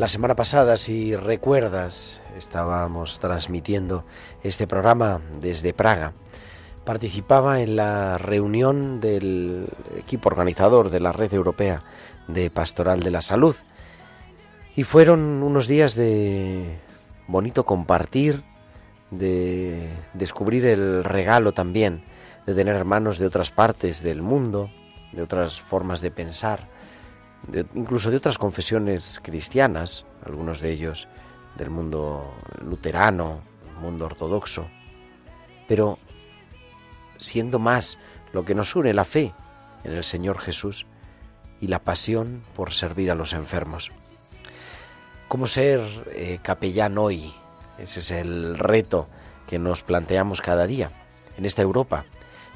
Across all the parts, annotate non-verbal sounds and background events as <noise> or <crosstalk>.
La semana pasada, si recuerdas, estábamos transmitiendo este programa desde Praga. Participaba en la reunión del equipo organizador de la Red Europea de Pastoral de la Salud. Y fueron unos días de bonito compartir, de descubrir el regalo también de tener hermanos de otras partes del mundo, de otras formas de pensar, incluso de otras confesiones cristianas, algunos de ellos del mundo luterano, mundo ortodoxo, pero siendo más lo que nos une la fe en el Señor Jesús y la pasión por servir a los enfermos. ¿Cómo ser eh, capellán hoy? Ese es el reto que nos planteamos cada día en esta Europa,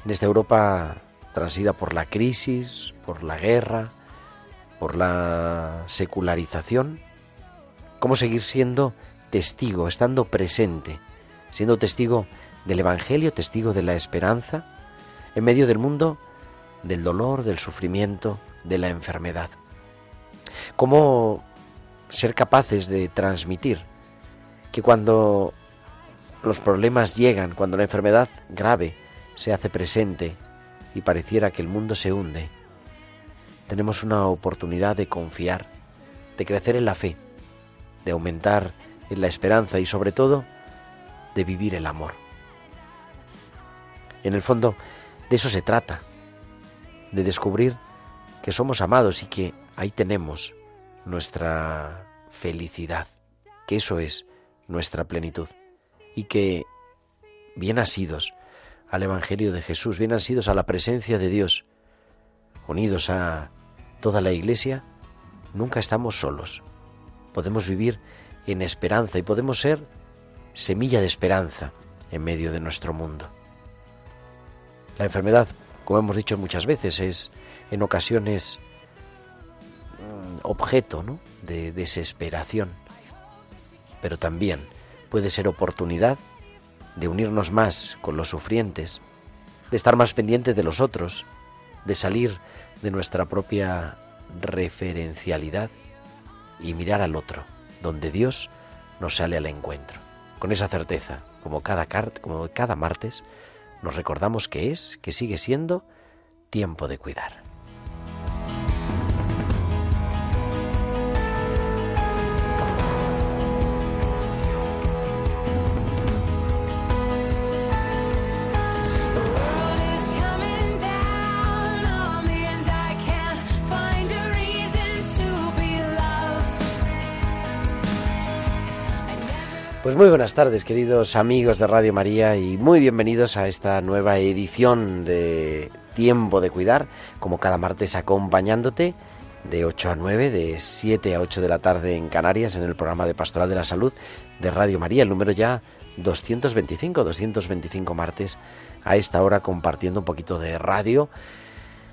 en esta Europa transida por la crisis, por la guerra, por la secularización. ¿Cómo seguir siendo testigo, estando presente, siendo testigo del Evangelio, testigo de la esperanza, en medio del mundo del dolor, del sufrimiento, de la enfermedad? ¿Cómo ser capaces de transmitir que cuando los problemas llegan, cuando la enfermedad grave se hace presente y pareciera que el mundo se hunde, tenemos una oportunidad de confiar, de crecer en la fe, de aumentar en la esperanza y sobre todo de vivir el amor. En el fondo, de eso se trata, de descubrir que somos amados y que ahí tenemos nuestra felicidad, que eso es nuestra plenitud y que bien asidos al Evangelio de Jesús, bien asidos a la presencia de Dios, unidos a toda la Iglesia, nunca estamos solos. Podemos vivir en esperanza y podemos ser semilla de esperanza en medio de nuestro mundo. La enfermedad, como hemos dicho muchas veces, es en ocasiones mm, objeto ¿no? de desesperación, pero también puede ser oportunidad de unirnos más con los sufrientes, de estar más pendientes de los otros, de salir de nuestra propia referencialidad y mirar al otro, donde Dios nos sale al encuentro. Con esa certeza, como cada, como cada martes, nos recordamos que es, que sigue siendo, tiempo de cuidar. Pues muy buenas tardes, queridos amigos de Radio María, y muy bienvenidos a esta nueva edición de Tiempo de Cuidar, como cada martes acompañándote de 8 a 9, de 7 a 8 de la tarde en Canarias, en el programa de Pastoral de la Salud de Radio María, el número ya 225, 225 martes, a esta hora compartiendo un poquito de radio.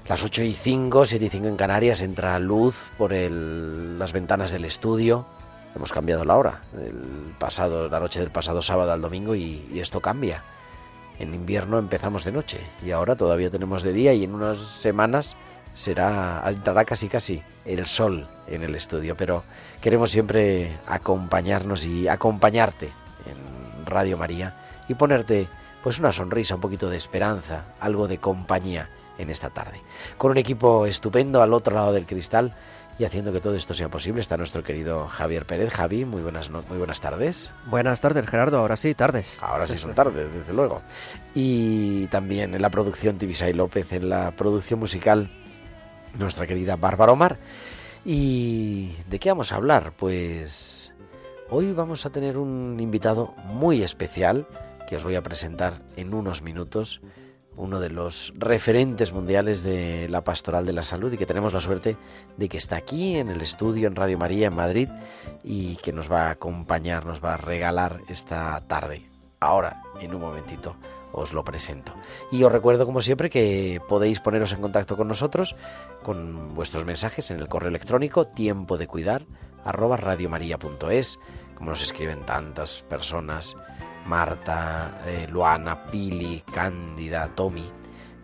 Las 8 y 5, 7 y 5 en Canarias, entra luz por el- las ventanas del estudio. Hemos cambiado la hora, el pasado, la noche del pasado sábado al domingo y, esto cambia. En invierno empezamos de noche y ahora todavía tenemos de día y en unas semanas será, entrará casi casi el sol en el estudio, pero queremos siempre acompañarnos y acompañarte en Radio María y ponerte pues una sonrisa, un poquito de esperanza, algo de compañía en esta tarde. Con un equipo estupendo al otro lado del cristal y haciendo que todo esto sea posible está nuestro querido Javier Pérez. Javi, muy buenas, muy buenas tardes. Buenas tardes, Gerardo. Ahora sí, tardes. Ahora sí son tardes, desde luego. Y también en la producción Tibisay López, en la producción musical nuestra querida Bárbara Omar. ¿Y de qué vamos a hablar? Pues hoy vamos a tener un invitado muy especial que os voy a presentar en unos minutos uno de los referentes mundiales de la pastoral de la salud y que tenemos la suerte de que está aquí en el estudio en Radio María en Madrid y que nos va a acompañar, nos va a regalar esta tarde. Ahora, en un momentito, os lo presento. Y os recuerdo, como siempre, que podéis poneros en contacto con nosotros con vuestros mensajes en el correo electrónico tiempo de cuidar arroba como nos escriben tantas personas Marta, eh, Luana, Pili, Cándida, Tommy.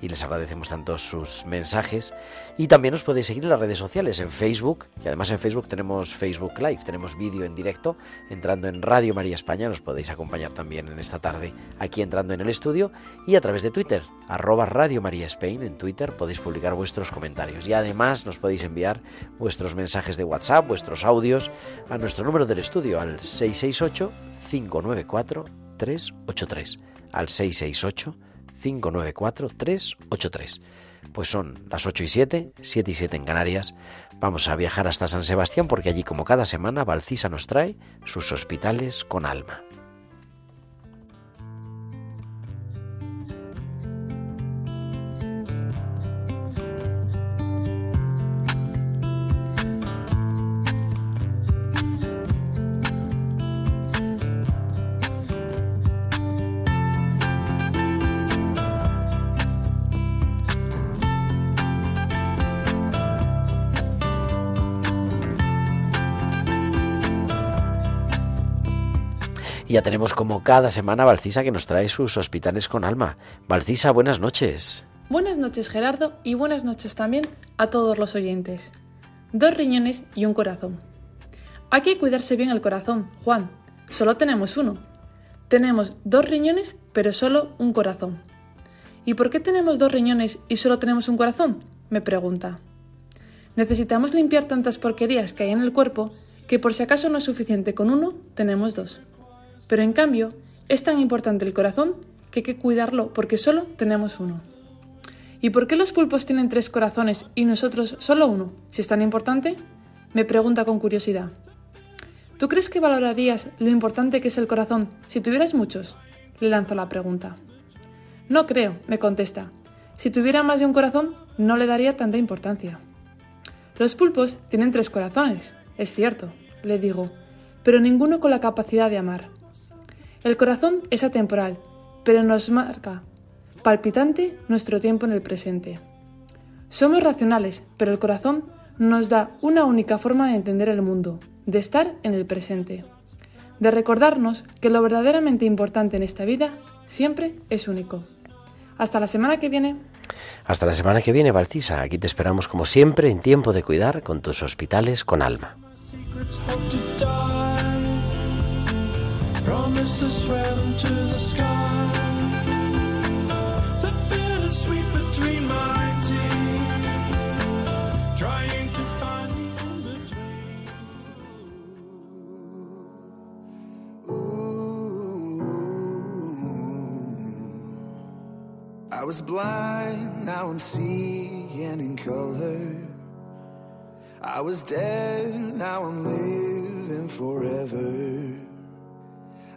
Y les agradecemos tanto sus mensajes. Y también nos podéis seguir en las redes sociales, en Facebook. Y además en Facebook tenemos Facebook Live, tenemos vídeo en directo. Entrando en Radio María España, nos podéis acompañar también en esta tarde, aquí entrando en el estudio. Y a través de Twitter, arroba Radio María Spain. En Twitter podéis publicar vuestros comentarios. Y además nos podéis enviar vuestros mensajes de WhatsApp, vuestros audios, a nuestro número del estudio, al 668 594 383 al 668 594 383. Pues son las 8 y 7, 7 y 7 en Canarias. Vamos a viajar hasta San Sebastián porque allí como cada semana Valcisa nos trae sus hospitales con alma. Ya tenemos como cada semana Valcisa que nos trae sus hospitales con alma. Valcisa, buenas noches. Buenas noches Gerardo y buenas noches también a todos los oyentes. Dos riñones y un corazón. Hay que cuidarse bien el corazón, Juan. Solo tenemos uno. Tenemos dos riñones pero solo un corazón. ¿Y por qué tenemos dos riñones y solo tenemos un corazón? Me pregunta. Necesitamos limpiar tantas porquerías que hay en el cuerpo que por si acaso no es suficiente con uno, tenemos dos. Pero en cambio, es tan importante el corazón que hay que cuidarlo porque solo tenemos uno. ¿Y por qué los pulpos tienen tres corazones y nosotros solo uno, si es tan importante? Me pregunta con curiosidad. ¿Tú crees que valorarías lo importante que es el corazón si tuvieras muchos? Le lanzo la pregunta. No creo, me contesta. Si tuviera más de un corazón, no le daría tanta importancia. Los pulpos tienen tres corazones, es cierto, le digo, pero ninguno con la capacidad de amar. El corazón es atemporal, pero nos marca, palpitante, nuestro tiempo en el presente. Somos racionales, pero el corazón nos da una única forma de entender el mundo, de estar en el presente, de recordarnos que lo verdaderamente importante en esta vida siempre es único. Hasta la semana que viene. Hasta la semana que viene, Valcisa. Aquí te esperamos como siempre en tiempo de cuidar con tus hospitales con alma. Promises swear them to the sky. The bittersweet between my teeth, trying to find the in between. Ooh. I was blind, now I'm seeing in color. I was dead, now I'm living forever.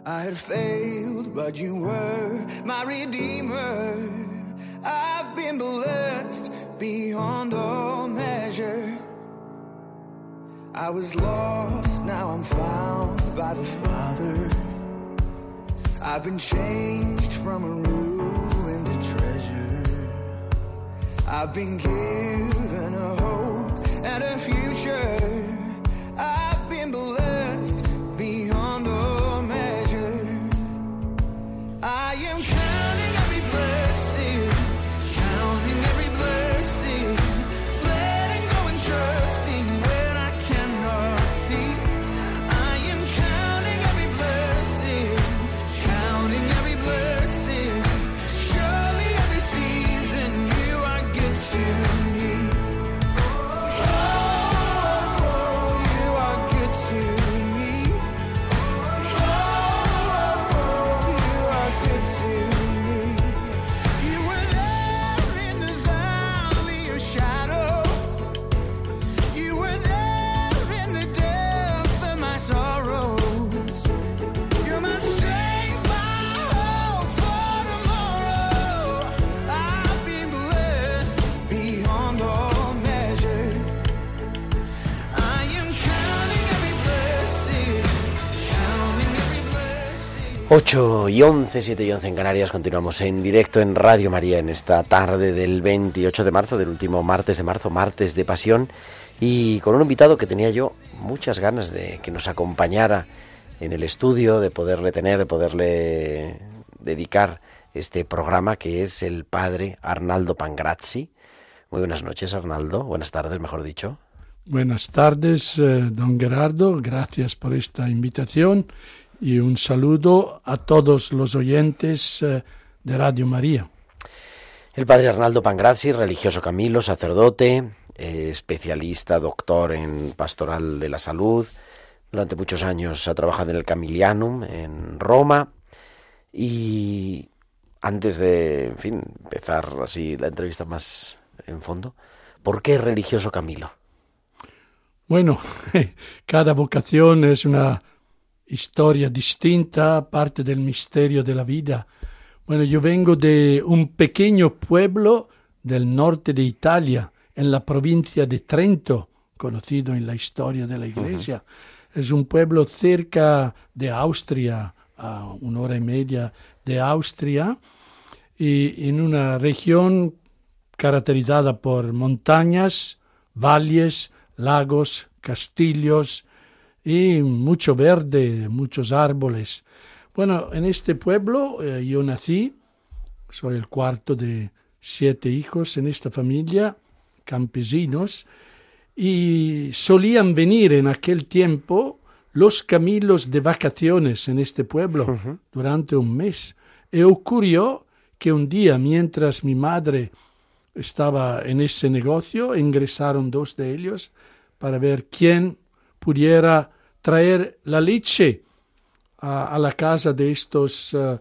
I had failed, but you were my redeemer. I've been blessed beyond all measure. I was lost, now I'm found by the Father. I've been changed from a ruin to treasure. I've been given a hope and a future. 8 y 11, 7 y 11 en Canarias, continuamos en directo en Radio María en esta tarde del 28 de marzo, del último martes de marzo, martes de pasión, y con un invitado que tenía yo muchas ganas de que nos acompañara en el estudio, de poderle tener, de poderle dedicar este programa, que es el padre Arnaldo Pangrazzi. Muy buenas noches, Arnaldo, buenas tardes, mejor dicho. Buenas tardes, eh, don Gerardo, gracias por esta invitación y un saludo a todos los oyentes eh, de Radio María. El padre Arnaldo Pangrazzi, religioso Camilo, sacerdote, eh, especialista, doctor en pastoral de la salud. Durante muchos años ha trabajado en el Camilianum en Roma y antes de, en fin, empezar así la entrevista más en fondo, ¿por qué religioso Camilo? Bueno, <laughs> cada vocación es una historia distinta, parte del misterio de la vida. Bueno, yo vengo de un pequeño pueblo del norte de Italia, en la provincia de Trento, conocido en la historia de la iglesia. Es un pueblo cerca de Austria, a una hora y media de Austria, y en una región caracterizada por montañas, valles, lagos, castillos, y mucho verde, muchos árboles. Bueno, en este pueblo eh, yo nací, soy el cuarto de siete hijos en esta familia, campesinos, y solían venir en aquel tiempo los camilos de vacaciones en este pueblo durante un mes. Y ocurrió que un día, mientras mi madre estaba en ese negocio, ingresaron dos de ellos para ver quién pudiera traer la leche a, la casa de estos eh,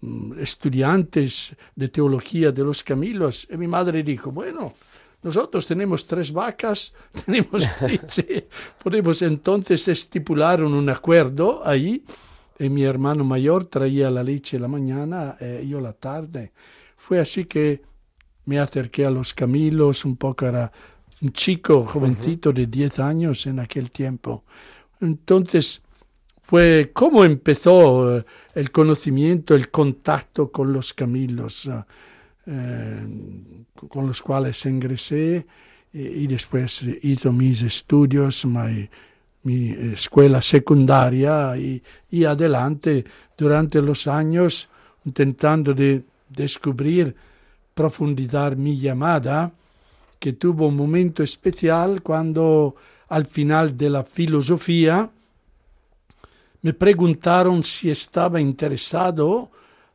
mm, estudiantes de teología de los Camilos. Y mi madre dijo, bueno, nosotros tenemos tres vacas, <laughs> tenemos leche, podemos entonces estipular un acuerdo ahí. Y mi hermano mayor traía la leche la mañana y yo la tarde. Fue así que me acerqué a los Camilos, un poco era un chico jovencito de 10 años en aquel tiempo. Entonces, fue cómo empezó eh, el conocimiento, el contacto con los Camilos, eh, eh, con los cuales ingresé y, después hizo mis estudios, mi, escuela secundaria y, y, adelante durante los años intentando de descubrir profundizar mi llamada que tuvo un momento especial cuando al final de la filosofía me preguntaron si estaba interesado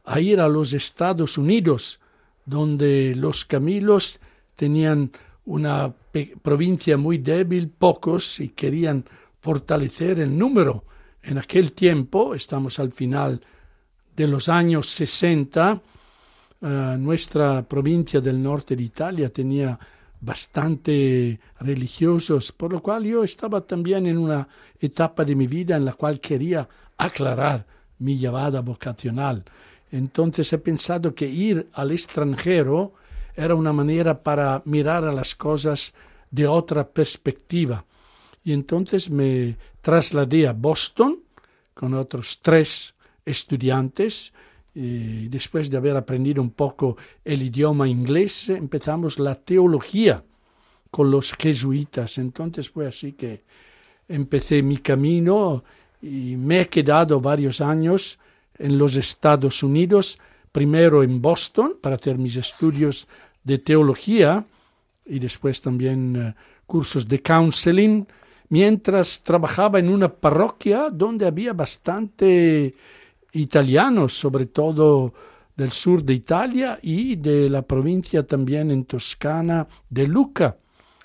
a ir a los Estados Unidos, donde los Camilos tenían una provincia muy débil, pocos, y querían fortalecer el número. En aquel tiempo, estamos al final de los años 60, eh, nuestra provincia del norte de Italia tenía bastante religiosos, por lo cual yo estaba también en una etapa de mi vida en la cual quería aclarar mi llamada vocacional. Entonces he pensado que ir al extranjero era una manera para mirar a las cosas de otra perspectiva. Y entonces me trasladé a Boston con otros tres estudiantes y después de haber aprendido un poco el idioma inglés, empezamos la teología con los jesuitas. Entonces fue así que empecé mi camino y me he quedado varios años en los Estados Unidos, primero en Boston para hacer mis estudios de teología y después también eh, cursos de counseling, mientras trabajaba en una parroquia donde había bastante italianos, sobre todo del sur de Italia y de la provincia también en Toscana de Luca.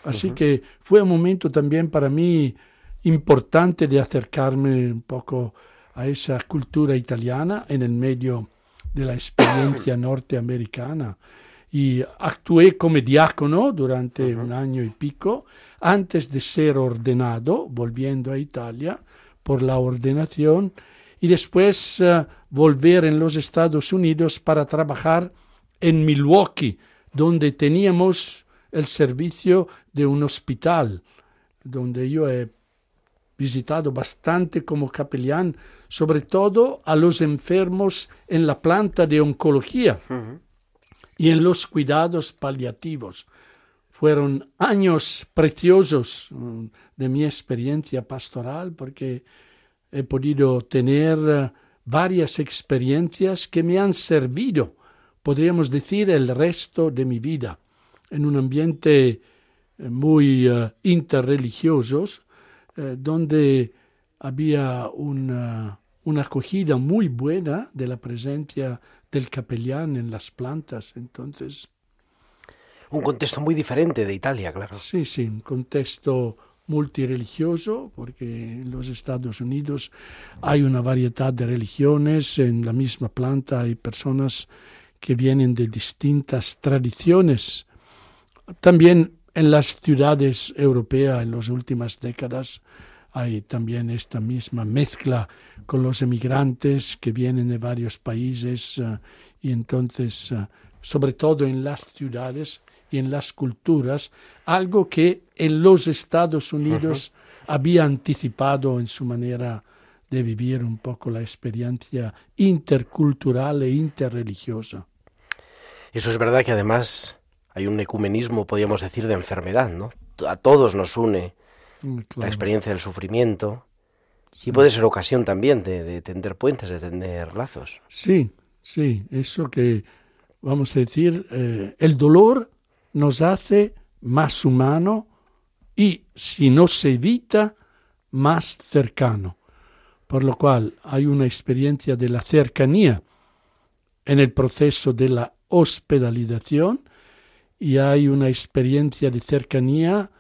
Así que fue un momento también para mí importante de acercarme un poco a esa cultura italiana en el medio de la experiencia <coughs> norteamericana. Y actué como diácono durante un año y pico antes de ser ordenado, volviendo a Italia por la ordenación y después uh, volver en los Estados Unidos para trabajar en Milwaukee, donde teníamos el servicio de un hospital, donde yo he visitado bastante como capellán, sobre todo a los enfermos en la planta de oncología y en los cuidados paliativos. Fueron años preciosos mm, de mi experiencia pastoral porque he podido tener eh, varias experiencias que me han servido, podríamos decir, el resto de mi vida, en un ambiente eh, muy uh, interreligioso, donde había una, una acogida muy buena de la presencia del capellán en las plantas. Entonces. Un contexto muy diferente de Italia, claro. Sí, sí, un contexto multireligioso, porque en los Estados Unidos hay una variedad de religiones, en la misma planta hay personas que vienen de distintas tradiciones. También en las ciudades europeas en las últimas décadas hay también esta misma mezcla con los emigrantes que vienen de varios países uh, y entonces, uh, sobre todo en las ciudades y en las culturas, algo que en los Estados Unidos uh -huh. había anticipado en su manera de vivir un poco la experiencia intercultural e interreligiosa. Eso es verdad que además hay un ecumenismo, podríamos decir, de enfermedad, ¿no? A todos nos une Mm, claro. la experiencia del sufrimiento. Y puede ser ocasión también de, de, tender puentes, de tender lazos. Sí, sí, eso que vamos a decir, eh, el dolor nos hace más humano y si no se evita, más cercano. Por lo cual hay una experiencia de la cercanía en el proceso de la hospitalización y hay una experiencia de cercanía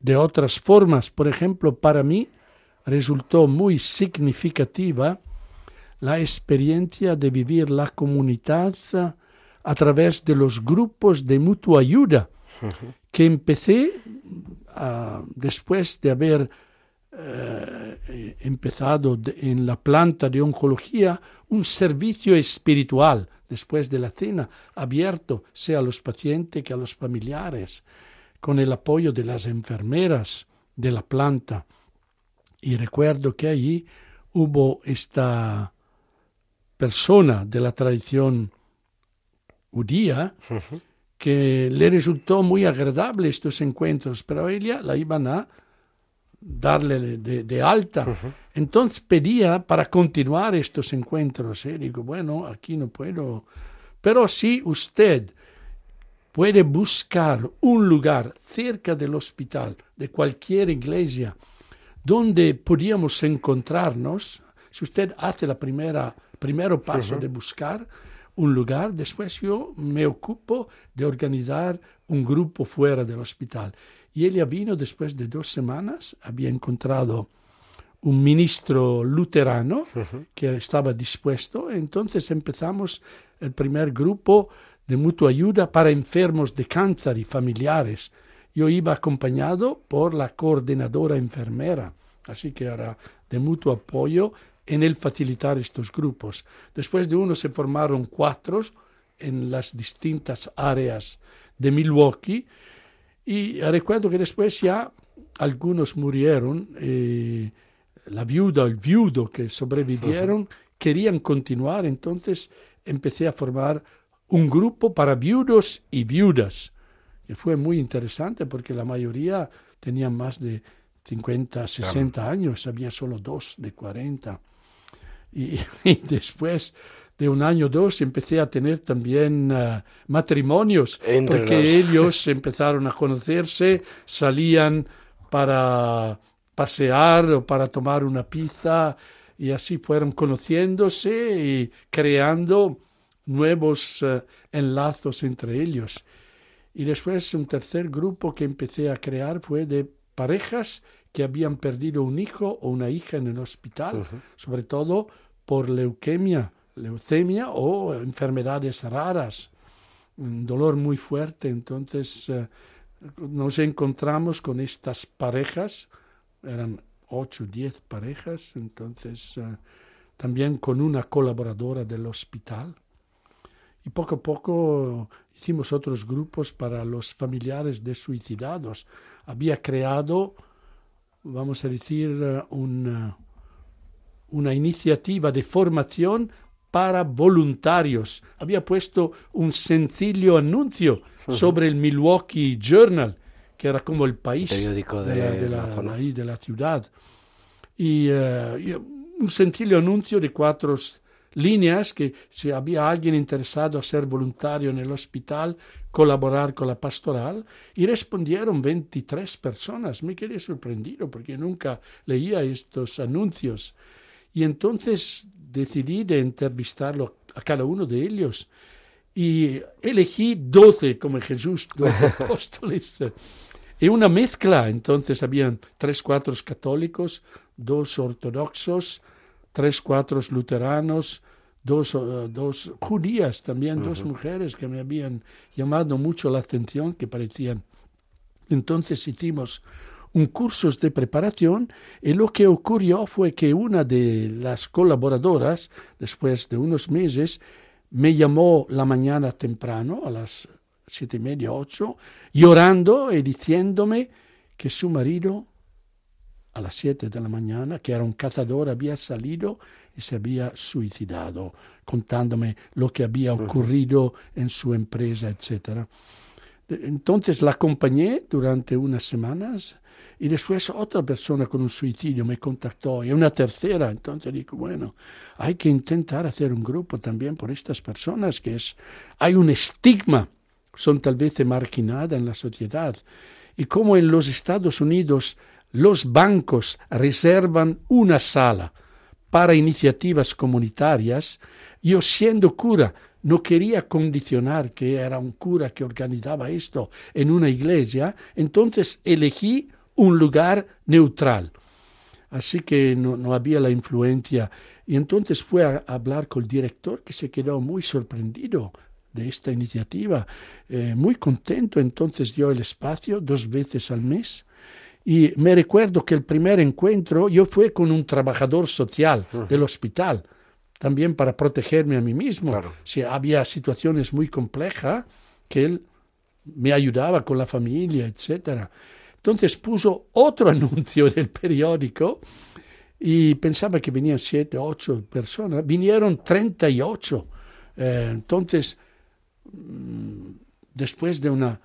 de otras formas. Por ejemplo, para mí resultó muy significativa la experiencia de vivir la comunidad a través de los grupos de mutua ayuda que empecé uh, después de haber uh, empezado en la planta de oncología un servicio espiritual después de la cena abierto sea a los pacientes que a los familiares con el apoyo de las enfermeras de la planta. Y recuerdo que allí hubo esta persona de la tradición judía. Que le resultó muy agradable estos encuentros, pero ella la iban a darle de, de alta. Uh -huh. Entonces pedía para continuar estos encuentros. ¿eh? Digo, bueno, aquí no puedo. Pero si usted puede buscar un lugar cerca del hospital, de cualquier iglesia, donde podíamos encontrarnos. Si usted hace la primera, primero paso uh -huh. de buscar un lugar, después yo me ocupo de organizar un grupo fuera del hospital. Y ella vino después de dos semanas, había encontrado un ministro luterano uh -huh. que estaba dispuesto, entonces empezamos el primer grupo de mutua ayuda para enfermos de cáncer y familiares. Yo iba acompañado por la coordinadora enfermera, así que era de mutuo apoyo en el facilitar estos grupos. Después de uno se formaron cuatro en las distintas áreas de Milwaukee y recuerdo que después ya algunos murieron, eh, la viuda, el viudo que sobrevivieron, uh -huh. querían continuar, entonces empecé a formar un grupo para viudos y viudas, que fue muy interesante porque la mayoría tenían más de 50, 60 claro. años, había solo dos de 40. Y, <laughs> y, después de un año o dos empecé a tener también uh, matrimonios, Entre porque los... ellos <laughs> empezaron a conocerse, salían para pasear o para tomar una pizza y así fueron conociéndose y creando nuevos uh, enlazos entre ellos. Y después un tercer grupo que empecé a crear fue de parejas que habían perdido un hijo o una hija en el hospital, uh -huh. sobre todo por leuquemia, leucemia o enfermedades raras, un dolor muy fuerte. Entonces uh, nos encontramos con estas parejas, eran ocho, diez parejas, entonces uh, también con una colaboradora del hospital y poco a poco hicimos otros grupos para los familiares de suicidados. Había creado vamos a decir, eh, una, iniciativa de formación para voluntarios. Había puesto un sencillo anuncio sobre el Milwaukee Journal, que era como el país Periódico de, de la, de, la, la zona. ahí, de la ciudad. Y, eh, y un sencillo anuncio de cuatro líneas que si había alguien interesado a ser voluntario en el hospital, colaborar con la pastoral, y respondieron 23 personas. Me quedé sorprendido porque nunca leía estos anuncios. Y entonces decidí de entrevistarlo a cada uno de ellos y elegí 12 como Jesús, 12 <laughs> apóstoles. Y una mezcla, entonces habían tres, cuatro católicos, dos ortodoxos, tres, cuatro luteranos, dos, eh, dos judías también, dos mujeres que me habían llamado mucho la atención, que parecían. Entonces hicimos un curso de preparación y lo que ocurrió fue que una de las colaboradoras, después de unos meses, me llamó la mañana temprano, a las siete y media, ocho, llorando y diciéndome que su marido a las siete de la mañana, que era un cazador, había salido y se había suicidado, contándome lo que había ocurrido en su empresa, etcétera. De- Entonces la acompañé durante unas semanas y después otra persona con un suicidio me contactó y una tercera. Entonces digo, bueno, hay que intentar hacer un grupo también por estas personas que es, hay un estigma, son tal vez marginadas en la sociedad. Y como en los Estados Unidos los bancos reservan una sala para iniciativas comunitarias, yo siendo cura no quería condicionar que era un cura que organizaba esto en una iglesia, entonces elegí un lugar neutral. Así que no, no había la influencia. Y entonces fue a hablar con el director que se quedó muy sorprendido de esta iniciativa, eh, muy contento. Entonces dio el espacio dos veces al mes. Y me recuerdo que el primer encuentro yo fue con un trabajador social del hospital, también para protegerme a mí mismo. Claro. Si había situaciones muy complejas, que él me ayudaba con la familia, etcétera. Entonces puso otro <laughs> anuncio en el periódico y pensaba que venían siete, ocho personas. Vinieron 38. Eh, entonces, mm, después de una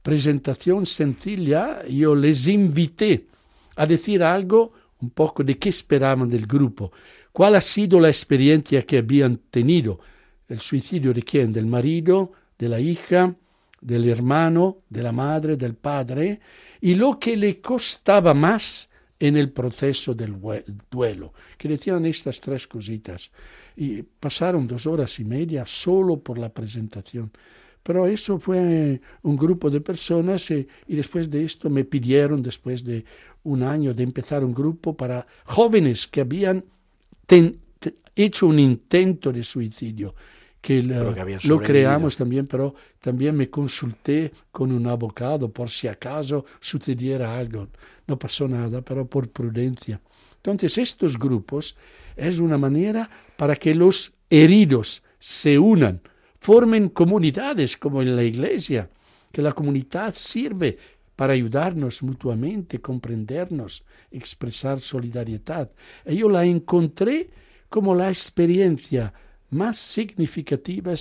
presentación sencilla, yo les invité a decir algo un poco de qué esperaban del grupo, cuál ha sido la experiencia que habían tenido, el suicidio de quién, del marido, de la hija, del hermano, de la madre, del padre, y lo que le costaba más en el proceso del duelo, que decían estas tres cositas. Y pasaron dos horas y media solo por la presentación. Pero eso fue un grupo de personas y, y después de esto me pidieron, después de un año, de empezar un grupo para jóvenes que habían hecho un intento de suicidio, que, la- lo creamos también, pero también me consulté con un abogado por si acaso sucediera algo. No pasó nada, pero por prudencia. Entonces, estos grupos es una manera para que los heridos se unan, formen comunidades como en la iglesia, que la comunidad sirve para ayudarnos mutuamente, comprendernos, expresar solidaridad. Y yo la encontré como la experiencia más significativa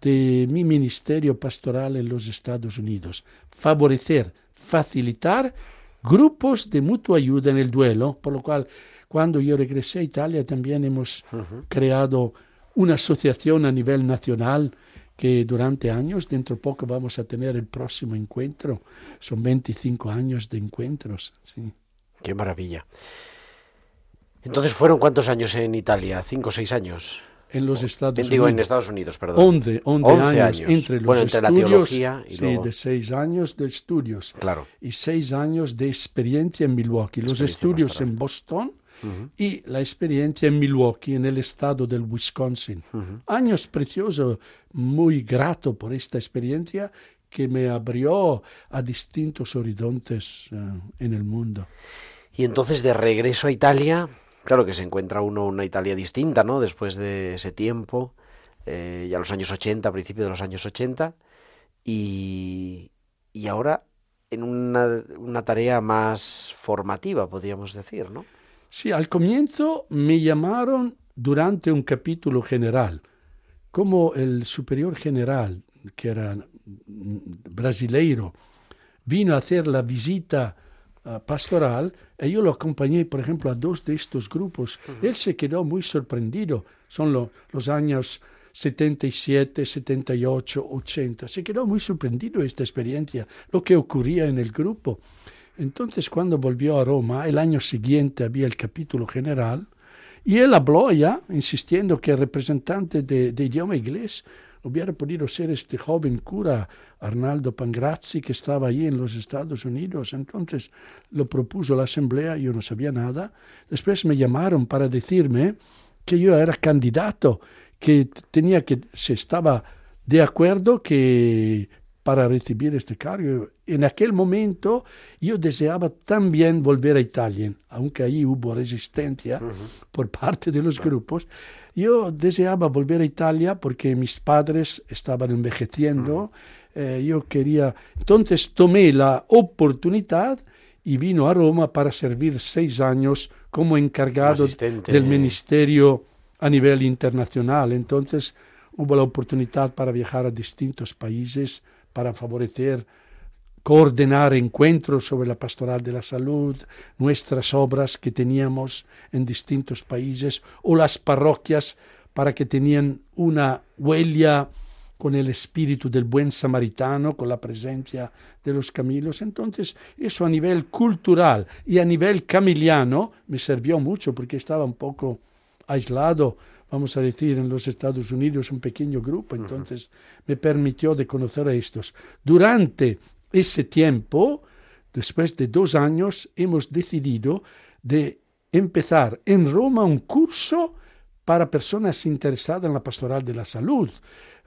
de mi ministerio pastoral en los Estados Unidos. Favorecer, facilitar grupos de mutua ayuda en el duelo, por lo cual cuando yo regresé a Italia también hemos creado una asociación a nivel nacional que durante años, dentro de poco vamos a tener el próximo encuentro. Son 25 años de encuentros. Sí. Qué maravilla. Entonces, ¿fueron cuántos años en Italia? ¿Cinco o seis años? En los Estados Digo, en Unidos. Estados Unidos, perdón. 11, 11 11 años, años. entre los Bueno, entre la estudios, teología y sí, luego- de seis años de estudios Claro. y seis años de experiencia en Milwaukee, los estudios en Boston y la experiencia en Milwaukee, en el estado del Wisconsin. Años preciosos, muy grato por esta experiencia que me abrió a distintos horizontes eh, en el mundo. Y entonces, de regreso a Italia, claro que se encuentra uno una Italia distinta, ¿no? Después de ese tiempo, eh, ya los años 80, a principios de los años 80, y, y ahora en una, una tarea más formativa, podríamos decir, ¿no? Sí, al comienzo me llamaron durante un capítulo general, como el superior general, que era brasileiro, vino a hacer la visita uh, pastoral y yo lo acompañé, por ejemplo, a dos de estos grupos. Uh -huh. Él se quedó muy sorprendido. Son lo, los años 77, 78, 80. Se quedó muy sorprendido esta experiencia, lo que ocurría en el grupo. Entonces, cuando volvió a Roma, el año siguiente había el capítulo general, y él habló ya, insistiendo que el representante de, de idioma inglés hubiera podido ser este joven cura Arnaldo Pangrazzi que estaba allí en los Estados Unidos. Entonces lo propuso la asamblea, yo no sabía nada. Después me llamaron para decirme que yo era candidato, que tenía que, se estaba de acuerdo que para recibir este cargo. En aquel momento yo deseaba también volver a Italia, aunque allí hubo resistencia uh -huh. por parte de los grupos. Yo deseaba volver a Italia porque mis padres estaban envejeciendo. Uh -huh. eh, yo quería. Entonces tomé la oportunidad y vino a Roma para servir seis años como encargado del ministerio a nivel internacional. Entonces hubo la oportunidad para viajar a distintos países para favorecer, coordinar encuentros sobre la pastoral de la salud, nuestras obras que teníamos en distintos países o las parroquias para que tenían una huella con el espíritu del buen samaritano, con la presencia de los camilos. Entonces, eso a nivel cultural y a nivel camiliano me sirvió mucho porque estaba un poco aislado vamos a decir, en los Estados Unidos un pequeño grupo, entonces uh -huh. me permitió de conocer a estos. Durante ese tiempo, después de dos años, hemos decidido de empezar en Roma un curso para personas interesadas en la pastoral de la salud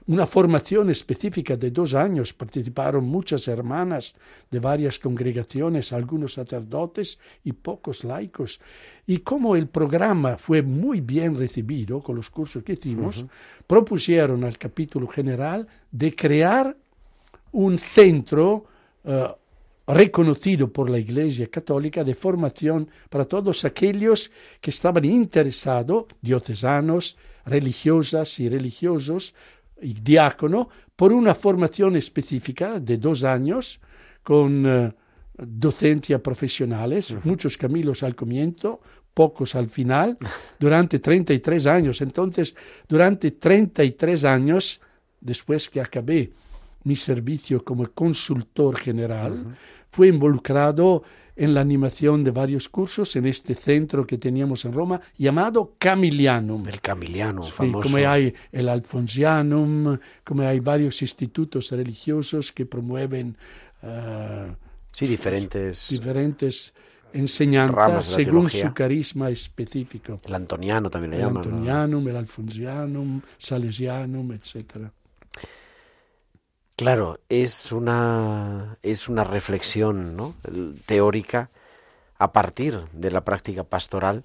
una formación específica de dos años. Participaron muchas hermanas de varias congregaciones, algunos sacerdotes y pocos laicos. Y como el programa fue muy bien recibido con los cursos que hicimos, uh -huh. propusieron al capítulo general de crear un centro uh, reconocido por la Iglesia Católica de formación para todos aquellos que estaban interesados, diocesanos, religiosas y religiosos, y diácono por una formación específica de dos años con uh, docencia profesionales, uh -huh. muchos camilos al comienzo, pocos al final, <laughs> durante 33 años. Entonces, durante 33 años, después que acabé mi servicio como consultor general, uh -huh. fui involucrado en la animación de varios cursos en este centro que teníamos en Roma llamado Camilianum. El Camilianum, sí, famoso. Como hay el Alfonsianum, como hay varios institutos religiosos que promueven uh, sí, diferentes, diferentes enseñanzas según su carisma específico. El Antoniano también le el llaman. El Antonianum, ¿no? el Alfonsianum, Salesianum, etcétera. Claro, es una, es una reflexión ¿no? teórica a partir de la práctica pastoral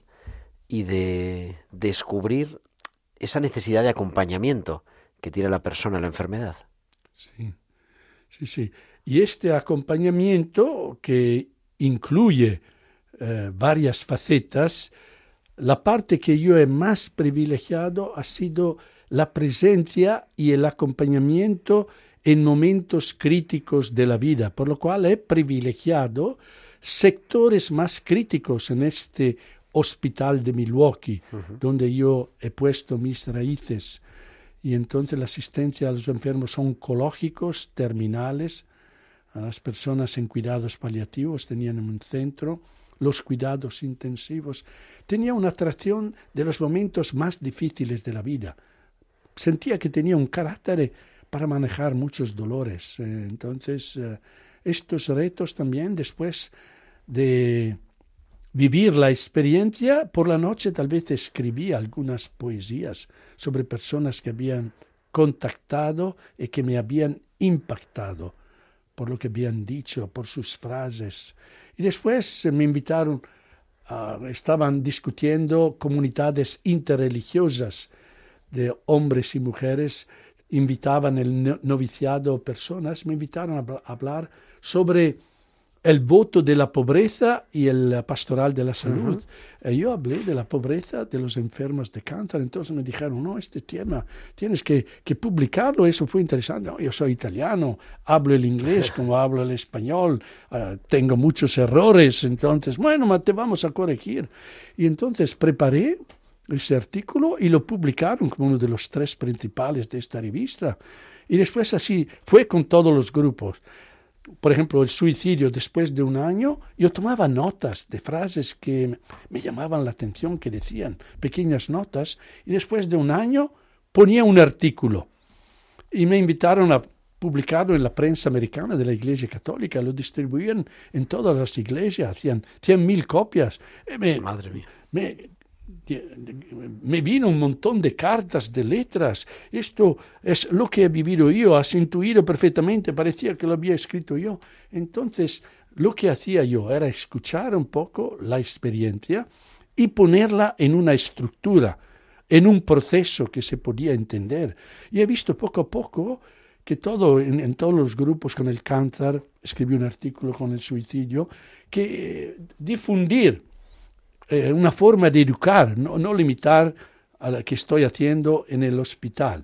y de descubrir esa necesidad de acompañamiento que tiene la persona en la enfermedad. Sí, sí, sí. Y este acompañamiento que incluye eh, varias facetas, la parte que yo he más privilegiado ha sido la presencia y el acompañamiento en momentos críticos de la vida, por lo cual he privilegiado sectores más críticos en este hospital de Milwaukee, uh -huh. donde yo he puesto mis raíces. Y entonces la asistencia a los enfermos oncológicos terminales, a las personas en cuidados paliativos, tenían un centro, los cuidados intensivos, tenía una atracción de los momentos más difíciles de la vida. Sentía que tenía un carácter para manejar muchos dolores. Eh, entonces, eh, estos retos también después de vivir la experiencia, por la noche tal vez escribí algunas poesías sobre personas que habían contactado y que me habían impactado por lo que habían dicho, por sus frases. Y después me invitaron, estaban discutiendo comunidades interreligiosas de hombres y mujeres invitaban el noviciado personas, me invitaron a hablar sobre el voto de la pobreza y el pastoral de la salud. Y yo hablé de la pobreza de los enfermos de cáncer, entonces me dijeron, no, este tema tienes que, que publicarlo, eso fue interesante. No, yo soy italiano, hablo el inglés <laughs> como hablo el español, ah, tengo muchos errores, entonces, bueno, te vamos a corregir. Y entonces preparé ese artículo y lo publicaron como uno de los tres principales de esta revista. Y después así fue con todos los grupos por ejemplo, el suicidio después de un año, yo tomaba notas de frases que me llamaban la atención, que decían, pequeñas notas, y después de un año ponía un artículo. Y me invitaron a publicarlo en la prensa americana de la Iglesia Católica, lo distribuían en todas las iglesias, hacían cien mil copias. Madre mía. Me, me vino un montón de cartas, de letras. Esto es lo que he vivido yo, has intuido perfectamente, parecía que lo había escrito yo. Entonces, lo que hacía yo era escuchar un poco la experiencia y ponerla en una estructura, en un proceso que se podía entender. Y he visto poco a poco que todo, en, todos los grupos con el cáncer, escribí un artículo con el suicidio, que eh, difundir eh, una forma de educar, no, limitar a la que estoy haciendo en el hospital.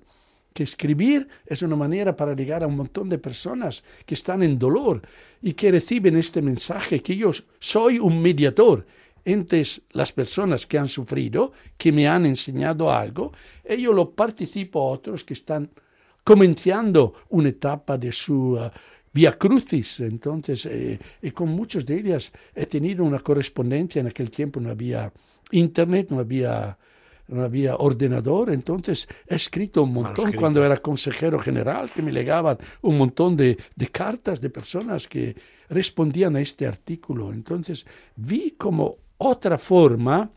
Que escribir es una manera para llegar a un montón de personas que están en dolor y que reciben este mensaje, que yo soy un mediador entre las personas que han sufrido, que me han enseñado algo, y yo lo participo a otros que están comenzando una etapa de su uh, vía crucis. Entonces, eh, y con muchos de ellas he tenido una correspondencia. En aquel tiempo no había internet, no había, no había ordenador. Entonces, he escrito un montón cuando era consejero general, que me legaban un montón de, de cartas de personas que respondían a este artículo. Entonces, vi como otra forma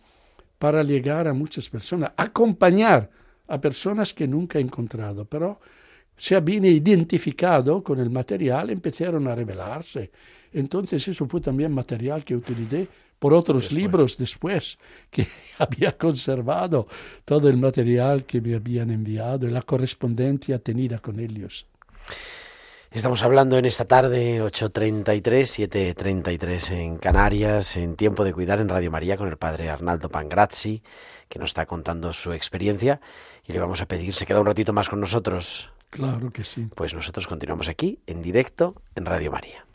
para llegar a muchas personas, acompañar a personas que nunca he encontrado, pero se habían identificado con el material, empezaron a revelarse. Entonces eso fue también material que utilicé por otros Después. libros después, que había <laughs> conservado todo el material que me habían enviado y la correspondencia tenida con ellos. Estamos hablando en esta tarde, 8.33, 7.33 en Canarias, en Tiempo de Cuidar en Radio María con el padre Arnaldo Pangrazzi, que nos está contando su experiencia y le vamos a pedir, se queda un ratito más con nosotros. Claro que sí. Pues nosotros continuamos aquí, en directo, en Radio María.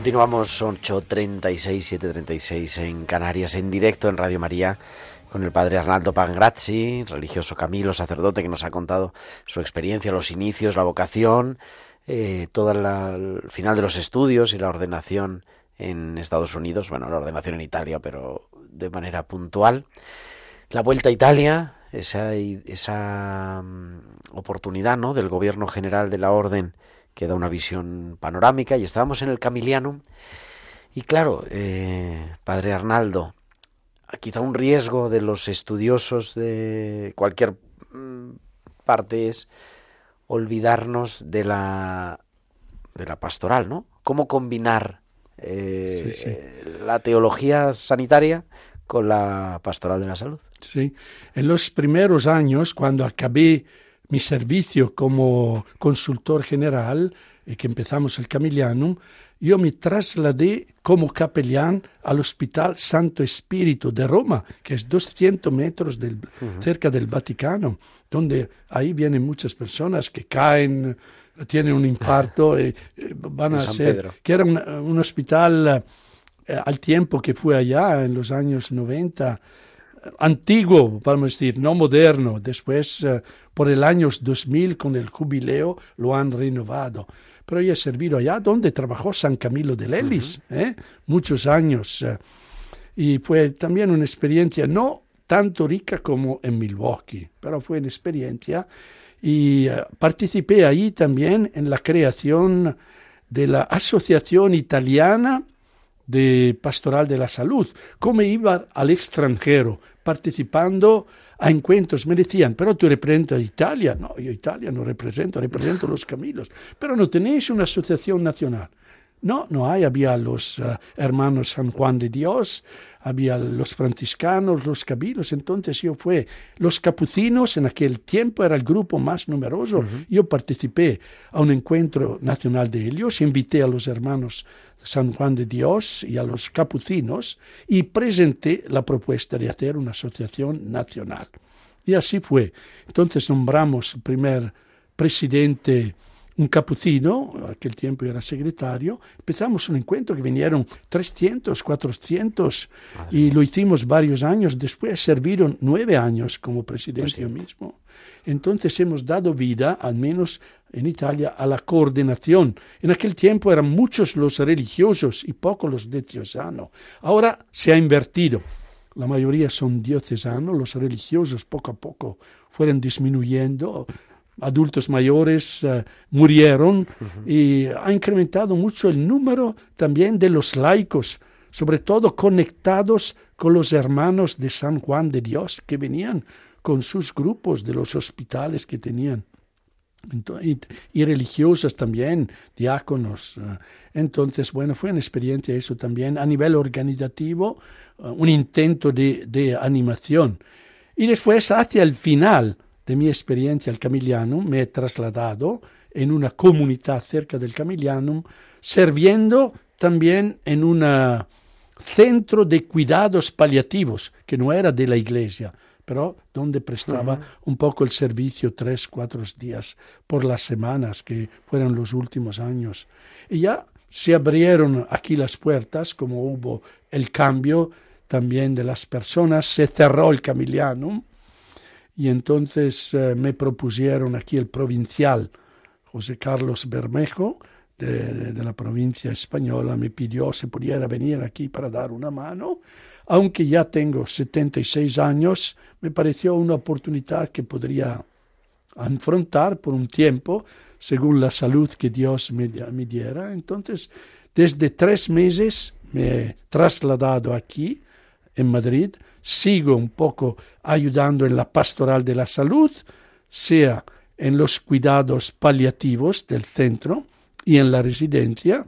Continuamos 8.36, 7.36 en Canarias, en directo en Radio María, con el padre Arnaldo Pangrazzi, religioso Camilo, sacerdote, que nos ha contado su experiencia, los inicios, la vocación, eh, todo la- el final de los estudios y la ordenación en Estados Unidos, bueno, la ordenación en Italia, pero de manera puntual. La vuelta a Italia, esa, esa mm, oportunidad ¿no? del gobierno general de la orden que da una visión panorámica y estábamos en el Camilianum y claro, eh, padre Arnaldo, quizá un riesgo de los estudiosos de cualquier mm, parte es olvidarnos de la de la pastoral, ¿no? ¿Cómo combinar eh, Sí, sí. la teología sanitaria con la pastoral de la salud? Sí. En los primeros años, cuando acabé mi servicio como consultor general y que empezamos el Camilianum, yo me trasladé como capellán al Hospital Santo Espíritu de Roma, que es 200 metros del, cerca del Vaticano, donde ahí vienen muchas personas que caen, tienen un infarto y <laughs> eh, van En a San ser, Pedro. que era un, un hospital eh, al tiempo que fue allá, en los años 90, antiguo, vamos a decir, no moderno. Después, eh, por el año 2000, con el jubileo, lo han renovado. Pero yo he servido allá donde trabajó San Camilo de Lelis, ¿eh? muchos años. eh, y fue también una experiencia no tanto rica como en Milwaukee, pero fue una experiencia. Y eh, participé ahí también en la creación de la Asociación Italiana de Pastoral de la Salud, cómo iba al extranjero participando a encuentros. Me decían, pero tú representas Italia. No, yo Italia no represento, represento los Camilos. Pero no tenéis una asociación nacional. No, no hay. Había los eh, hermanos San Juan de Dios, había los franciscanos, los cabilos. Entonces yo fue, los capucinos en aquel tiempo era el grupo más numeroso. Yo participé a un encuentro nacional de ellos, invité a los hermanos San Juan de Dios y a los capucinos y presenté la propuesta de hacer una asociación nacional. Y así fue. Entonces nombramos el primer presidente un capucino, aquel tiempo era secretario, empezamos un encuentro que vinieron 300, 400 y lo hicimos varios años, después serviron nueve años como presidente yo mismo. Entonces hemos dado vida, al menos en Italia, a la coordinación. En aquel tiempo eran muchos los religiosos y pocos los de diocesano. Ahora se ha invertido. La mayoría son diocesanos, los religiosos poco a poco fueron disminuyendo, adultos mayores eh, murieron y ha incrementado mucho el número también de los laicos, sobre todo conectados con los hermanos de San Juan de Dios que venían con sus grupos de los hospitales que tenían. Y religiosas también, diáconos. eh. Entonces, bueno, fue una experiencia eso también a nivel organizativo, eh, un intento de, de animación. Y después, hacia el final de mi experiencia al Camilianum, me he trasladado en una comunidad cerca del Camilianum, sirviendo también en un centro de cuidados paliativos, que no era de la iglesia, pero donde prestaba un poco el servicio tres, cuatro días por las semanas, que fueron los últimos años. Y ya se abrieron aquí las puertas, como hubo el cambio también de las personas, se cerró el Camilianum, y entonces eh, me propusieron aquí el provincial José Carlos Bermejo de, la provincia española, me pidió si pudiera venir aquí para dar una mano. Aunque ya tengo 76 años, me pareció una oportunidad que podría afrontar por un tiempo, según la salud que Dios me, me diera. Entonces, desde tres meses me he trasladado aquí, en Madrid, sigo un poco ayudando en la pastoral de la salud, sea en los cuidados paliativos del centro y en la residencia,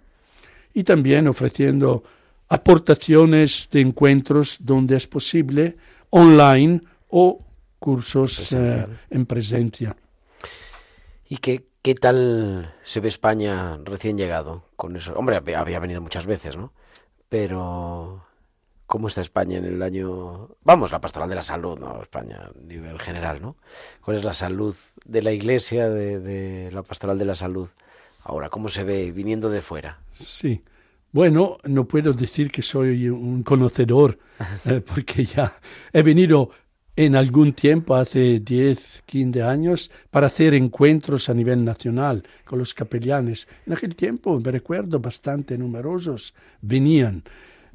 y también ofreciendo aportaciones de encuentros donde es posible, online o cursos eh, en presencia. ¿Y qué, qué tal se ve España recién llegado con eso? Hombre, había había venido muchas veces, ¿no? Pero ¿cómo está España en el año... Vamos, la pastoral de la salud, ¿no? España a nivel general, ¿no? ¿Cuál es la salud de la iglesia, de, de la pastoral de la salud? Ahora, ¿cómo se ve viniendo de fuera? Sí. Bueno, no puedo decir que soy un conocedor, <laughs> eh, porque ya he venido en algún tiempo, hace 10, 15 años, para hacer encuentros a nivel nacional con los capellanes. En aquel tiempo, me recuerdo, bastante numerosos venían.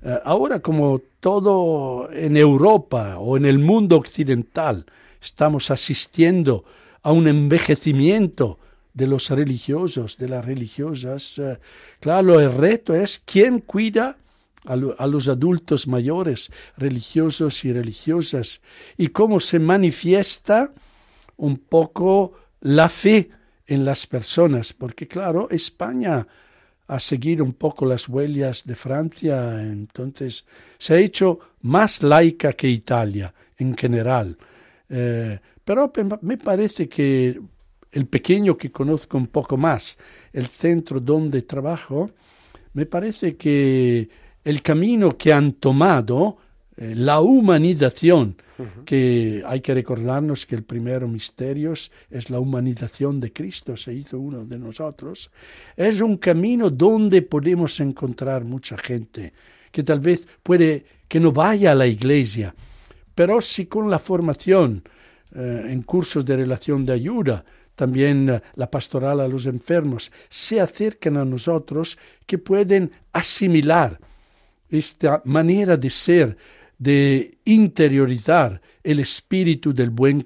Eh, ahora, como todo en Europa o en el mundo occidental, estamos asistiendo a un envejecimiento de los religiosos, de las religiosas. eh, claro, el reto es quién cuida a, lo- a los adultos mayores, religiosos y religiosas, y cómo se manifiesta un poco la fe en las personas, porque claro, España ha seguido un poco las huellas de Francia, entonces se ha hecho más laica que Italia en general. Eh, pero pe- me parece que el pequeño que conozco un poco más, el centro donde trabajo, me parece que el camino que han tomado, eh, la humanización, que hay que recordarnos que el primero misterios es la humanización de Cristo, se hizo uno de nosotros, es un camino donde podemos encontrar mucha gente que tal vez puede que no vaya a la iglesia, pero si con la formación eh, en cursos de relación de ayuda, también eh, la pastoral a los enfermos, se acercan a nosotros que pueden asimilar esta manera de ser, de interiorizar el espíritu del buen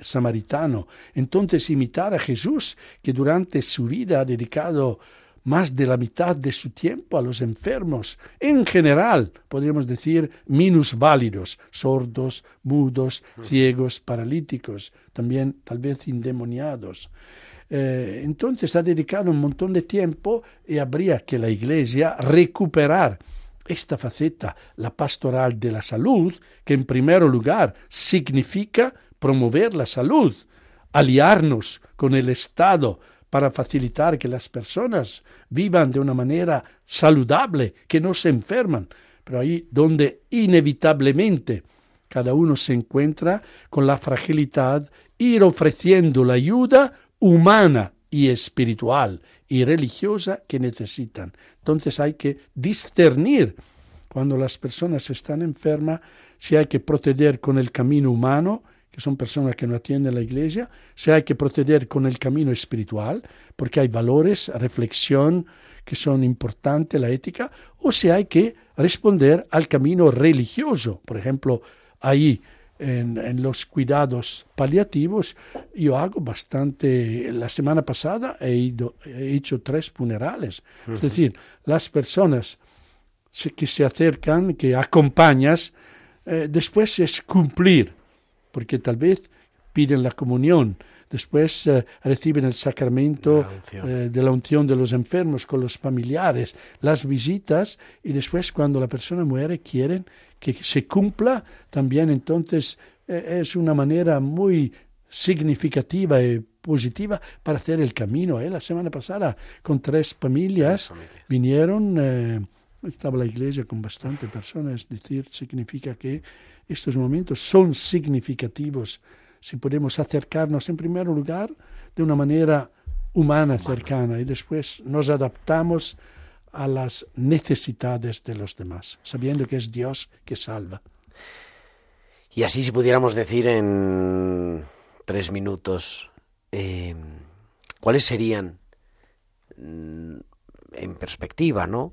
samaritano. Entonces imitar a Jesús, que durante su vida ha dedicado más de la mitad de su tiempo a los enfermos, en general, podríamos decir, minusválidos, sordos, mudos, ciegos, paralíticos, también tal vez endemoniados. Eh, entonces ha dedicado un montón de tiempo y habría que la Iglesia recuperar esta faceta, la pastoral de la salud, que en primer lugar significa promover la salud, aliarnos con el Estado para facilitar que las personas vivan de una manera saludable, que no se enferman, pero ahí donde inevitablemente cada uno se encuentra con la fragilidad, ir ofreciendo la ayuda humana y espiritual y religiosa que necesitan. Entonces hay que discernir cuando las personas están enfermas si hay que proceder con el camino humano, que son personas que no atienden la iglesia, si hay que proceder con el camino espiritual, porque hay valores, reflexión que son importantes, la ética, o si hay que responder al camino religioso. Por ejemplo, ahí en, en los cuidados paliativos, yo hago bastante. La semana pasada he, ido, he hecho tres funerales. Es decir, las personas se- que se acercan, que acompañas, eh, después es cumplir, porque tal vez piden la comunión, después eh, reciben el sacramento La eh, de la unción de los enfermos con los familiares, las visitas y después cuando la persona muere quieren que se cumpla también entonces eh, es una manera muy significativa y positiva para hacer el camino. ¿eh? La semana pasada con tres familias Tres familias. vinieron, estaba la iglesia con bastante personas, es decir, significa que estos momentos son significativos si podemos acercarnos en primer lugar de una manera humana, cercana, y después nos adaptamos a las necesidades de los demás, sabiendo que es Dios que salva. Y así, si pudiéramos decir en tres minutos, eh, ¿cuáles serían, mm, en perspectiva, ¿no?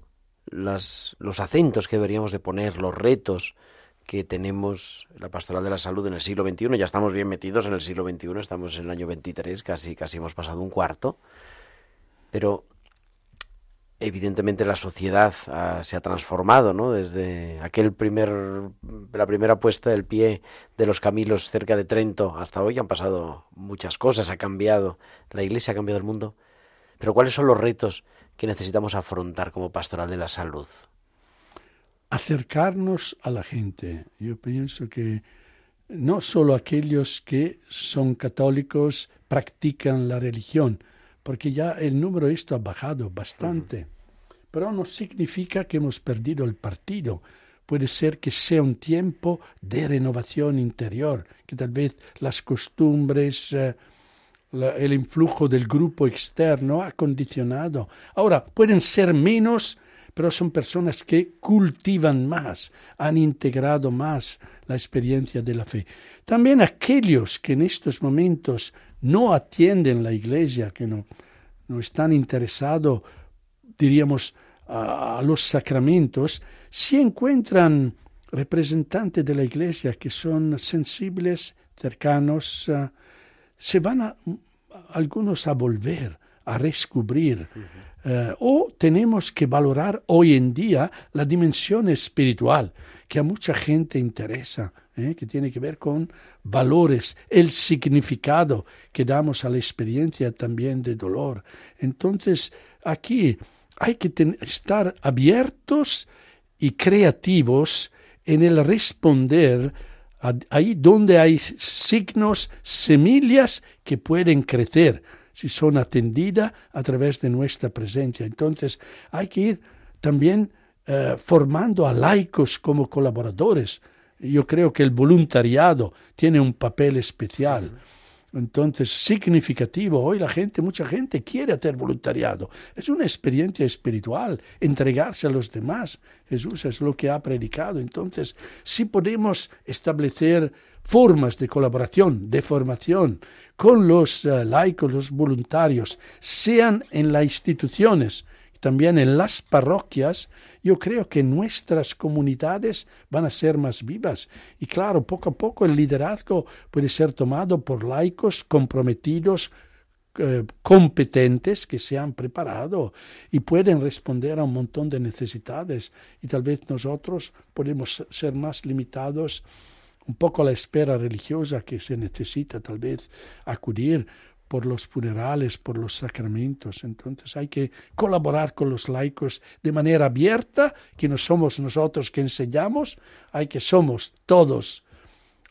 Los acentos que deberíamos de poner, los retos que tenemos en la pastoral de la salud en el siglo XXI. Ya estamos bien metidos en el siglo XXI, estamos en el año 23, casi, casi hemos pasado un cuarto. Pero evidentemente la sociedad ah, se ha transformado, ¿no? Desde aquel primer, la primera puesta del pie de los Camilos cerca de Trento hasta hoy han pasado muchas cosas, ha cambiado, la Iglesia ha cambiado el mundo. Pero ¿cuáles son los retos que necesitamos afrontar como pastoral de la salud? acercarnos a la gente. Yo pienso que no solo aquellos que son católicos practican la religión, porque ya el número de esto ha bajado bastante, pero no significa que hemos perdido el partido. Puede ser que sea un tiempo de renovación interior, que tal vez las costumbres, eh, la- el influjo del grupo externo ha condicionado. Ahora, pueden ser menos, pero son personas que cultivan más, han integrado más la experiencia de la fe. También aquellos que en estos momentos no atienden la iglesia, que no, no están interesados, diríamos, a, a los sacramentos, si encuentran representantes de la iglesia que son sensibles, cercanos, uh, se van a, algunos a volver, a descubrir. Uh, o tenemos que valorar hoy en día la dimensión espiritual, que a mucha gente interesa, ¿eh? que tiene que ver con valores, el significado que damos a la experiencia también de dolor. Entonces, aquí hay que estar abiertos y creativos en el responder ahí donde hay signos, semillas que pueden crecer si son atendidas a través de nuestra presencia. Entonces hay que ir también eh, formando a laicos como colaboradores. Yo creo que el voluntariado tiene un papel especial. Entonces, significativo. Hoy la gente, mucha gente quiere hacer voluntariado. Es una experiencia espiritual, entregarse a los demás. Jesús es lo que ha predicado. Entonces, si podemos establecer formas de colaboración, de formación con los uh, laicos, los voluntarios, sean en las instituciones, también en las parroquias, yo creo que nuestras comunidades van a ser más vivas. Y claro, poco a poco el liderazgo puede ser tomado por laicos comprometidos, eh, competentes, que se han preparado y pueden responder a un montón de necesidades. Y tal vez nosotros podemos ser más limitados un poco a la espera religiosa que se necesita tal vez acudir por los funerales, por los sacramentos. Entonces hay que colaborar con los laicos de manera abierta, que no somos nosotros que enseñamos, hay que somos todos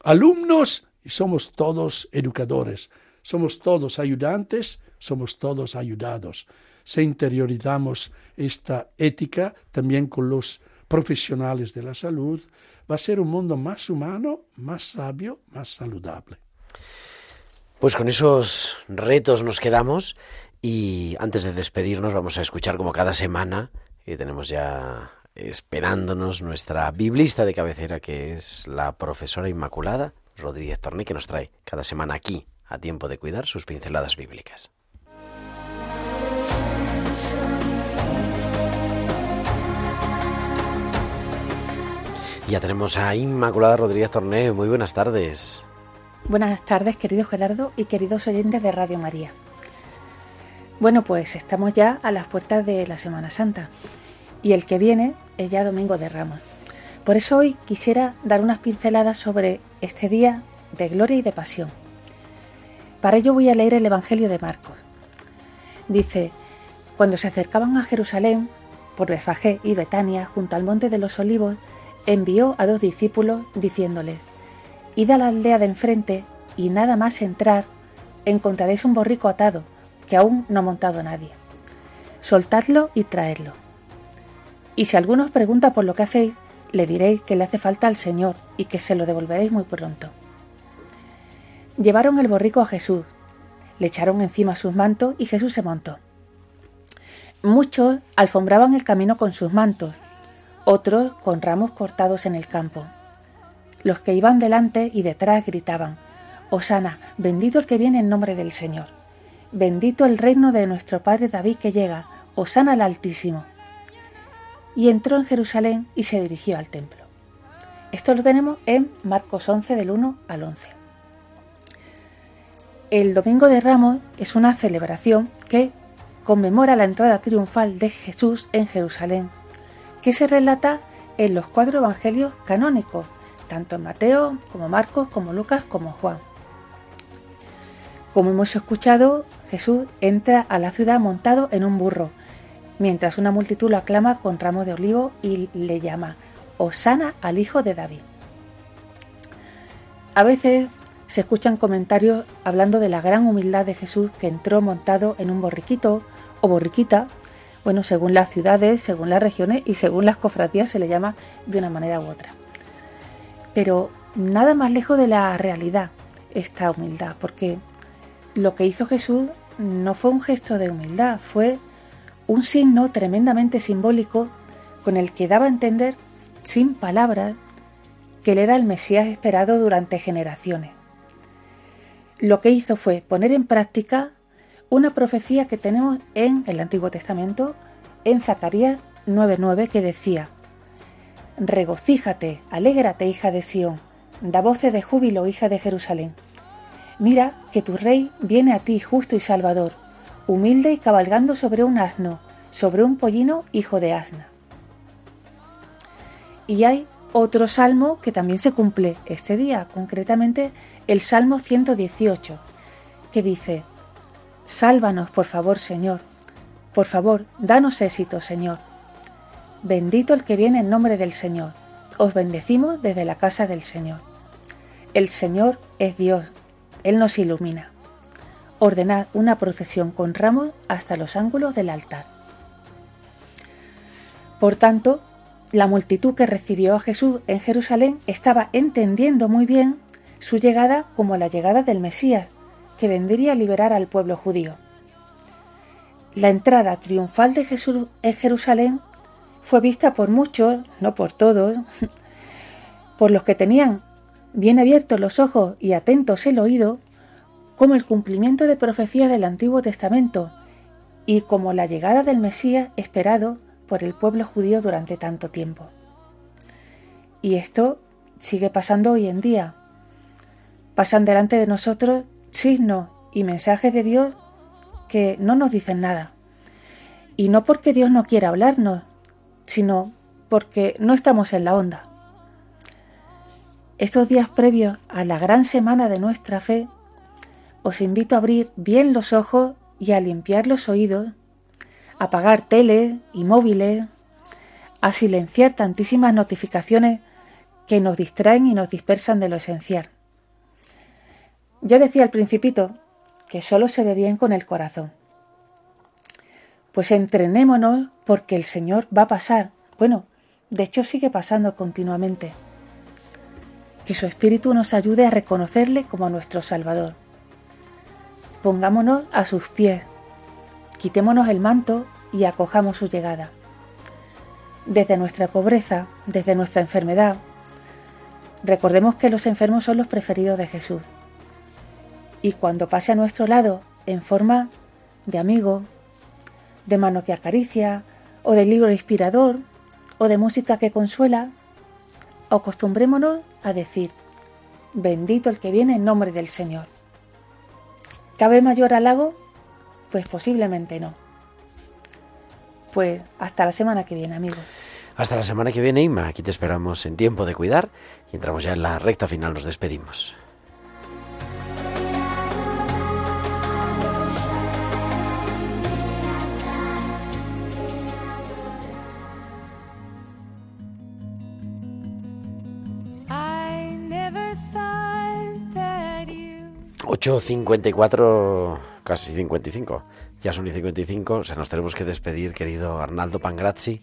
alumnos y somos todos educadores, somos todos ayudantes, somos todos ayudados. Si interiorizamos esta ética también con los profesionales de la salud, va a ser un mundo más humano, más sabio, más saludable. Pues con esos retos nos quedamos y antes de despedirnos vamos a escuchar como cada semana, y tenemos ya esperándonos nuestra biblista de cabecera que es la profesora Inmaculada Rodríguez Torné que nos trae cada semana aquí a tiempo de cuidar sus pinceladas bíblicas. Ya tenemos a Inmaculada Rodríguez Torné. Muy buenas tardes. Buenas tardes, querido Gerardo y queridos oyentes de Radio María. Bueno, pues estamos ya a las puertas de la Semana Santa y el que viene es ya Domingo de Ramos. Por eso hoy quisiera dar unas pinceladas sobre este día de gloria y de pasión. Para ello voy a leer el Evangelio de Marcos. Dice, cuando se acercaban a Jerusalén, por Befagé y Betania, junto al monte de los olivos, envió a dos discípulos diciéndoles, Id a la aldea de enfrente y nada más entrar encontraréis un borrico atado, que aún no ha montado nadie. Soltadlo y traedlo. Y si alguno os pregunta por lo que hacéis, le diréis que le hace falta al Señor y que se lo devolveréis muy pronto. Llevaron el borrico a Jesús, le echaron encima sus mantos y Jesús se montó. Muchos alfombraban el camino con sus mantos, otros con ramos cortados en el campo. Los que iban delante y detrás gritaban, Osana, bendito el que viene en nombre del Señor. Bendito el reino de nuestro Padre David que llega, Osana al Altísimo. Y entró en Jerusalén y se dirigió al templo. Esto lo tenemos en Marcos 11 del 1 al 11. El Domingo de Ramos es una celebración que conmemora la entrada triunfal de Jesús en Jerusalén, que se relata en los cuatro evangelios canónicos, tanto en Mateo como Marcos, como Lucas, como Juan. Como hemos escuchado, Jesús entra a la ciudad montado en un burro, mientras una multitud lo aclama con ramos de olivo y le llama Osana al Hijo de David. A veces se escuchan comentarios hablando de la gran humildad de Jesús que entró montado en un borriquito o borriquita, bueno, según las ciudades, según las regiones y según las cofradías se le llama de una manera u otra. Pero nada más lejos de la realidad esta humildad, porque lo que hizo Jesús no fue un gesto de humildad, fue un signo tremendamente simbólico con el que daba a entender, sin palabras, que él era el Mesías esperado durante generaciones. Lo que hizo fue poner en práctica una profecía que tenemos en el Antiguo Testamento, en Zacarías 9:9, que decía, Regocíjate, alégrate, hija de Sión, da voces de júbilo, hija de Jerusalén. Mira que tu rey viene a ti justo y salvador, humilde y cabalgando sobre un asno, sobre un pollino hijo de asna. Y hay otro salmo que también se cumple este día, concretamente el Salmo 118, que dice, Sálvanos, por favor, Señor, por favor, danos éxito, Señor. Bendito el que viene en nombre del Señor. Os bendecimos desde la casa del Señor. El Señor es Dios, Él nos ilumina. Ordenad una procesión con ramos hasta los ángulos del altar. Por tanto, la multitud que recibió a Jesús en Jerusalén estaba entendiendo muy bien su llegada como la llegada del Mesías, que vendría a liberar al pueblo judío. La entrada triunfal de Jesús en Jerusalén fue vista por muchos, no por todos, <laughs> por los que tenían bien abiertos los ojos y atentos el oído, como el cumplimiento de profecías del Antiguo Testamento y como la llegada del Mesías esperado por el pueblo judío durante tanto tiempo. Y esto sigue pasando hoy en día. Pasan delante de nosotros signos y mensajes de Dios que no nos dicen nada. Y no porque Dios no quiera hablarnos, sino porque no estamos en la onda. Estos días previos a la gran semana de nuestra fe, os invito a abrir bien los ojos y a limpiar los oídos apagar tele y móviles, a silenciar tantísimas notificaciones que nos distraen y nos dispersan de lo esencial. Ya decía al principito que solo se ve bien con el corazón. Pues entrenémonos porque el Señor va a pasar. Bueno, de hecho sigue pasando continuamente. Que su Espíritu nos ayude a reconocerle como nuestro Salvador. Pongámonos a sus pies Quitémonos el manto y acojamos su llegada. Desde nuestra pobreza, desde nuestra enfermedad, recordemos que los enfermos son los preferidos de Jesús. Y cuando pase a nuestro lado en forma de amigo, de mano que acaricia, o de libro inspirador, o de música que consuela, acostumbrémonos a decir, bendito el que viene en nombre del Señor. ¿Cabe mayor halago pues posiblemente no. Pues hasta la semana que viene, amigo. Hasta la semana que viene, Inma. Aquí te esperamos en tiempo de cuidar y entramos ya en la recta final. Nos despedimos. 8.54, casi 55. Ya son y 55, o sea, nos tenemos que despedir, querido Arnaldo Pangrazzi.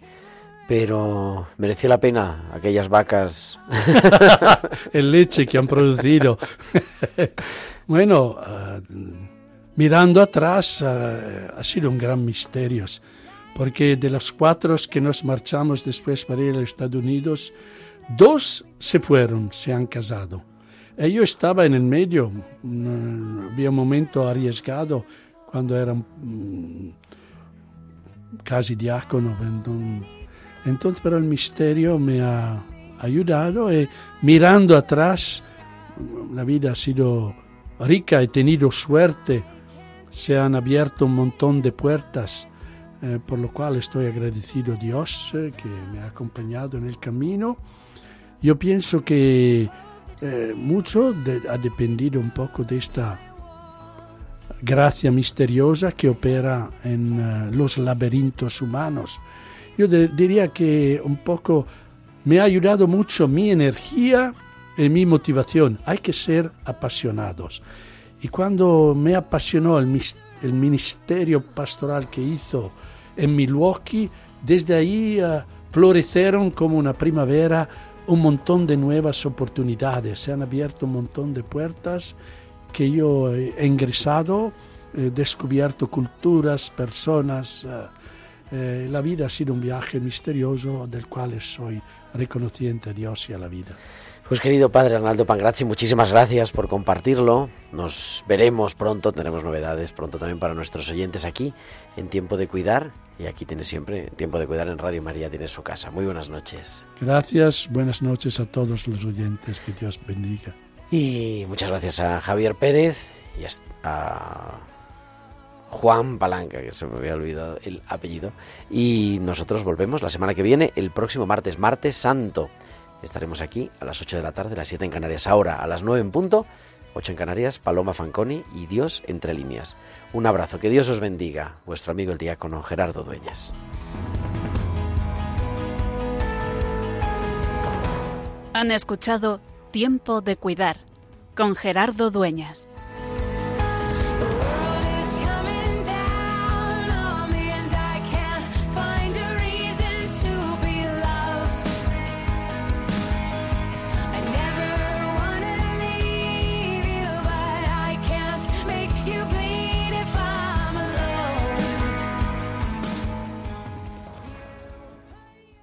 Pero mereció la pena aquellas vacas. <laughs> el leche que han producido. <laughs> bueno, eh, mirando atrás, eh, ha sido un gran misterio, porque de los cuatro que nos marchamos después para ir a Estados Unidos, dos se fueron, se han casado. E yo estaba en el medio, mm, había un momento arriesgado cuando era mm, casi diácono. Entonces, pero el misterio me ha ayudado y mirando atrás, la vida ha sido rica, he tenido suerte, se han abierto un montón de puertas, eh, por lo cual estoy agradecido a Dios eh, que me ha acompañado en el camino. Yo pienso que eh, mucho de- ha dependido un poco de esta gracia misteriosa que opera en eh, los laberintos humanos. Yo de- diría que un poco me ha ayudado mucho mi energía y mi motivación. Hay que ser apasionados. Y cuando me apasionó el, el ministerio pastoral que hizo en Milwaukee, desde ahí eh, florecieron como una primavera un montón de nuevas oportunidades, se han abierto un montón de puertas que yo he ingresado, he descubierto culturas, personas, eh, eh, la vida ha sido un viaje misterioso del cual soy reconociente a Dios y a la vida. Pues querido padre Arnaldo Pangrazzi, muchísimas gracias por compartirlo. Nos veremos pronto, tenemos novedades pronto también para nuestros oyentes aquí en Tiempo de Cuidar. Y aquí tiene siempre Tiempo de Cuidar en Radio María, tiene su casa. Muy buenas noches. Gracias, buenas noches a todos los oyentes, que Dios bendiga. Y muchas gracias a Javier Pérez y a Juan Palanca, que se me había olvidado el apellido. Y nosotros volvemos la semana que viene, el próximo martes, martes santo. Estaremos aquí a las 8 de la tarde, las 7 en Canarias. Ahora, a las 9 en punto, 8 en Canarias, Paloma Fanconi y Dios entre líneas. Un abrazo, que Dios os bendiga. Vuestro amigo el diácono Gerardo Dueñas. Han escuchado Tiempo de Cuidar con Gerardo Dueñas.